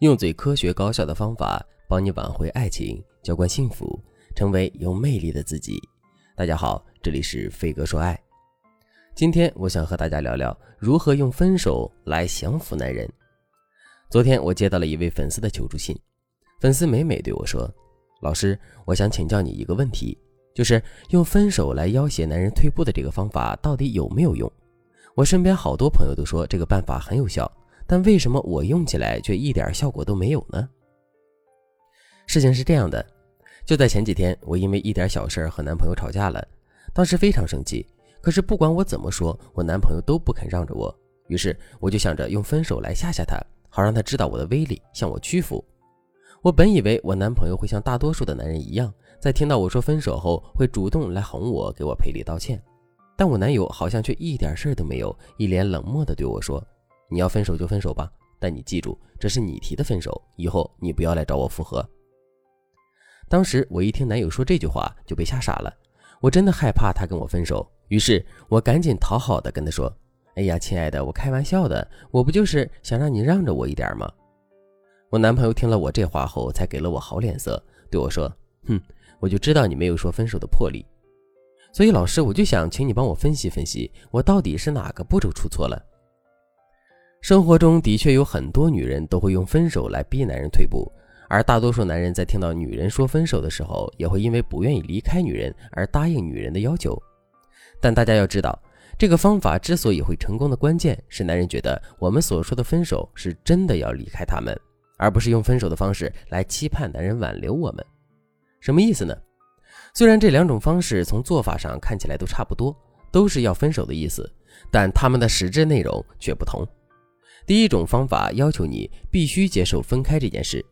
用最科学高效的方法帮你挽回爱情，浇灌幸福，成为有魅力的自己。大家好，这里是飞哥说爱。今天我想和大家聊聊如何用分手来降服男人。昨天我接到了一位粉丝的求助信，粉丝美美对我说：“老师，我想请教你一个问题，就是用分手来要挟男人退步的这个方法到底有没有用？我身边好多朋友都说这个办法很有效。”但为什么我用起来却一点效果都没有呢？事情是这样的，就在前几天，我因为一点小事和男朋友吵架了，当时非常生气。可是不管我怎么说，我男朋友都不肯让着我。于是我就想着用分手来吓吓他，好让他知道我的威力，向我屈服。我本以为我男朋友会像大多数的男人一样，在听到我说分手后，会主动来哄我，给我赔礼道歉。但我男友好像却一点事儿都没有，一脸冷漠地对我说。你要分手就分手吧，但你记住，这是你提的分手，以后你不要来找我复合。当时我一听男友说这句话，就被吓傻了。我真的害怕他跟我分手，于是我赶紧讨好的跟他说：“哎呀，亲爱的，我开玩笑的，我不就是想让你让着我一点吗？”我男朋友听了我这话后，才给了我好脸色，对我说：“哼，我就知道你没有说分手的魄力。所以老师，我就想请你帮我分析分析，我到底是哪个步骤出错了？”生活中的确有很多女人都会用分手来逼男人退步，而大多数男人在听到女人说分手的时候，也会因为不愿意离开女人而答应女人的要求。但大家要知道，这个方法之所以会成功的关键是男人觉得我们所说的分手是真的要离开他们，而不是用分手的方式来期盼男人挽留我们。什么意思呢？虽然这两种方式从做法上看起来都差不多，都是要分手的意思，但他们的实质内容却不同。第一种方法要求你必须接受分开这件事，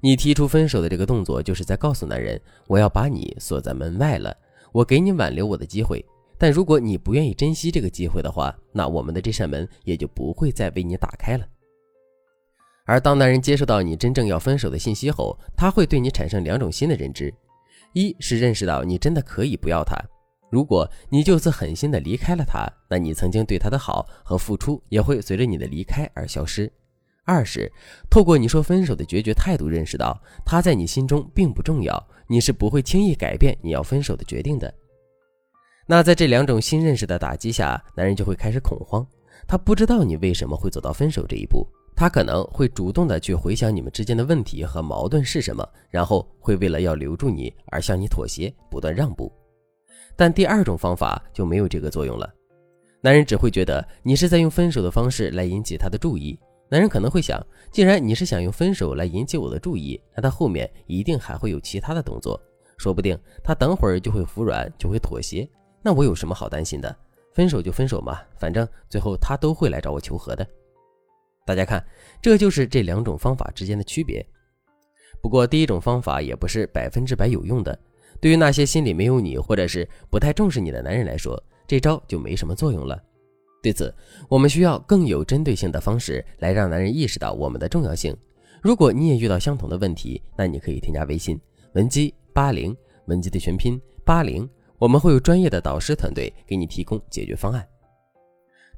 你提出分手的这个动作，就是在告诉男人，我要把你锁在门外了，我给你挽留我的机会，但如果你不愿意珍惜这个机会的话，那我们的这扇门也就不会再为你打开了。而当男人接受到你真正要分手的信息后，他会对你产生两种新的认知，一是认识到你真的可以不要他。如果你就此狠心的离开了他，那你曾经对他的好和付出也会随着你的离开而消失。二是透过你说分手的决绝态度，认识到他在你心中并不重要，你是不会轻易改变你要分手的决定的。那在这两种新认识的打击下，男人就会开始恐慌，他不知道你为什么会走到分手这一步，他可能会主动的去回想你们之间的问题和矛盾是什么，然后会为了要留住你而向你妥协，不断让步。但第二种方法就没有这个作用了，男人只会觉得你是在用分手的方式来引起他的注意。男人可能会想，既然你是想用分手来引起我的注意，那他后面一定还会有其他的动作，说不定他等会儿就会服软，就会妥协。那我有什么好担心的？分手就分手嘛，反正最后他都会来找我求和的。大家看，这就是这两种方法之间的区别。不过第一种方法也不是百分之百有用的。对于那些心里没有你，或者是不太重视你的男人来说，这招就没什么作用了。对此，我们需要更有针对性的方式来让男人意识到我们的重要性。如果你也遇到相同的问题，那你可以添加微信文姬八零，文姬的全拼八零，我们会有专业的导师团队给你提供解决方案。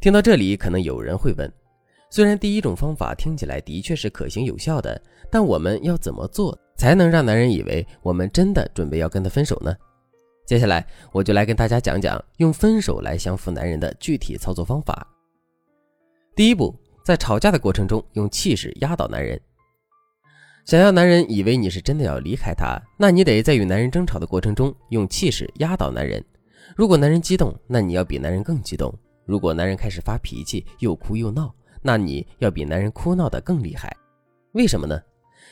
听到这里，可能有人会问。虽然第一种方法听起来的确是可行有效的，但我们要怎么做才能让男人以为我们真的准备要跟他分手呢？接下来我就来跟大家讲讲用分手来降服男人的具体操作方法。第一步，在吵架的过程中用气势压倒男人。想要男人以为你是真的要离开他，那你得在与男人争吵的过程中用气势压倒男人。如果男人激动，那你要比男人更激动；如果男人开始发脾气，又哭又闹。那你要比男人哭闹的更厉害，为什么呢？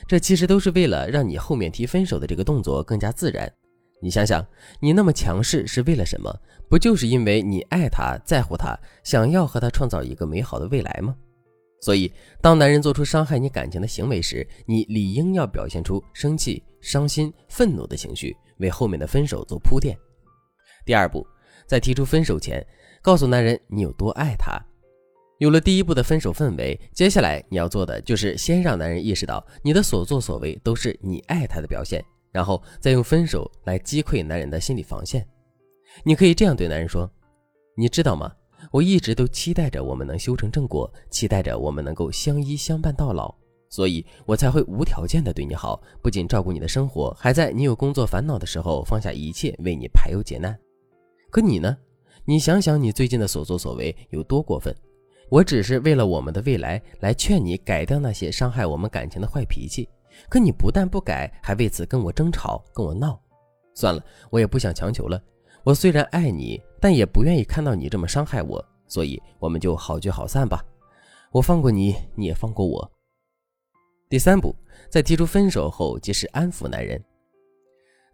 这其实都是为了让你后面提分手的这个动作更加自然。你想想，你那么强势是为了什么？不就是因为你爱他、在乎他，想要和他创造一个美好的未来吗？所以，当男人做出伤害你感情的行为时，你理应要表现出生气、伤心、愤怒的情绪，为后面的分手做铺垫。第二步，在提出分手前，告诉男人你有多爱他。有了第一步的分手氛围，接下来你要做的就是先让男人意识到你的所作所为都是你爱他的表现，然后再用分手来击溃男人的心理防线。你可以这样对男人说：“你知道吗？我一直都期待着我们能修成正果，期待着我们能够相依相伴到老。所以我才会无条件的对你好，不仅照顾你的生活，还在你有工作烦恼的时候放下一切为你排忧解难。可你呢？你想想你最近的所作所为有多过分？我只是为了我们的未来来劝你改掉那些伤害我们感情的坏脾气，可你不但不改，还为此跟我争吵，跟我闹。算了，我也不想强求了。我虽然爱你，但也不愿意看到你这么伤害我，所以我们就好聚好散吧。我放过你，你也放过我。第三步，在提出分手后，及时安抚男人。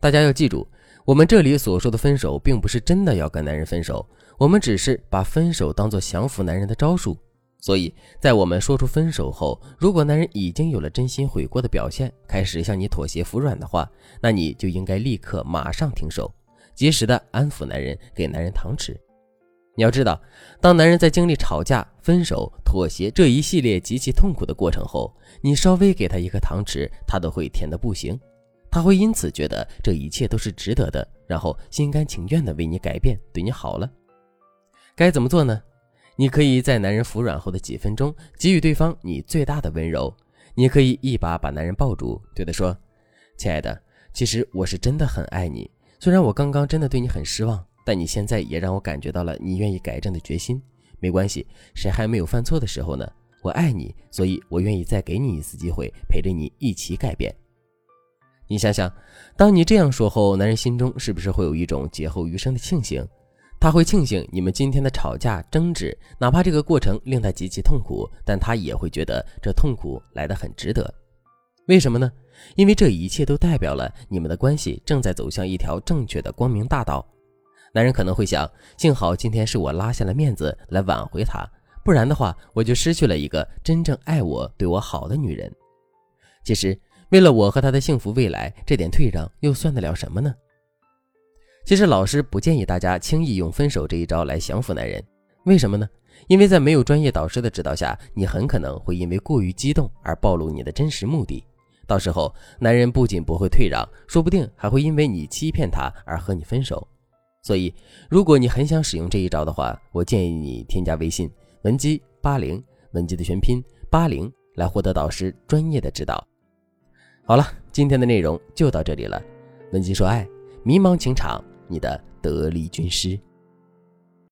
大家要记住，我们这里所说的分手，并不是真的要跟男人分手，我们只是把分手当做降服男人的招数。所以在我们说出分手后，如果男人已经有了真心悔过的表现，开始向你妥协服软的话，那你就应该立刻马上停手，及时的安抚男人，给男人糖吃。你要知道，当男人在经历吵架、分手、妥协这一系列极其痛苦的过程后，你稍微给他一颗糖吃，他都会甜的不行。他会因此觉得这一切都是值得的，然后心甘情愿的为你改变，对你好了。该怎么做呢？你可以在男人服软后的几分钟，给予对方你最大的温柔。你可以一把把男人抱住，对他说：“亲爱的，其实我是真的很爱你，虽然我刚刚真的对你很失望。”但你现在也让我感觉到了你愿意改正的决心。没关系，谁还没有犯错的时候呢？我爱你，所以我愿意再给你一次机会，陪着你一起改变。你想想，当你这样说后，男人心中是不是会有一种劫后余生的庆幸？他会庆幸你们今天的吵架争执，哪怕这个过程令他极其痛苦，但他也会觉得这痛苦来得很值得。为什么呢？因为这一切都代表了你们的关系正在走向一条正确的光明大道。男人可能会想：幸好今天是我拉下了面子来挽回他，不然的话，我就失去了一个真正爱我、对我好的女人。其实，为了我和她的幸福未来，这点退让又算得了什么呢？其实，老师不建议大家轻易用分手这一招来降服男人。为什么呢？因为在没有专业导师的指导下，你很可能会因为过于激动而暴露你的真实目的。到时候，男人不仅不会退让，说不定还会因为你欺骗他而和你分手。所以，如果你很想使用这一招的话，我建议你添加微信文姬八零，文姬的全拼八零，来获得导师专业的指导。好了，今天的内容就到这里了。文姬说爱，迷茫情场，你的得力军师。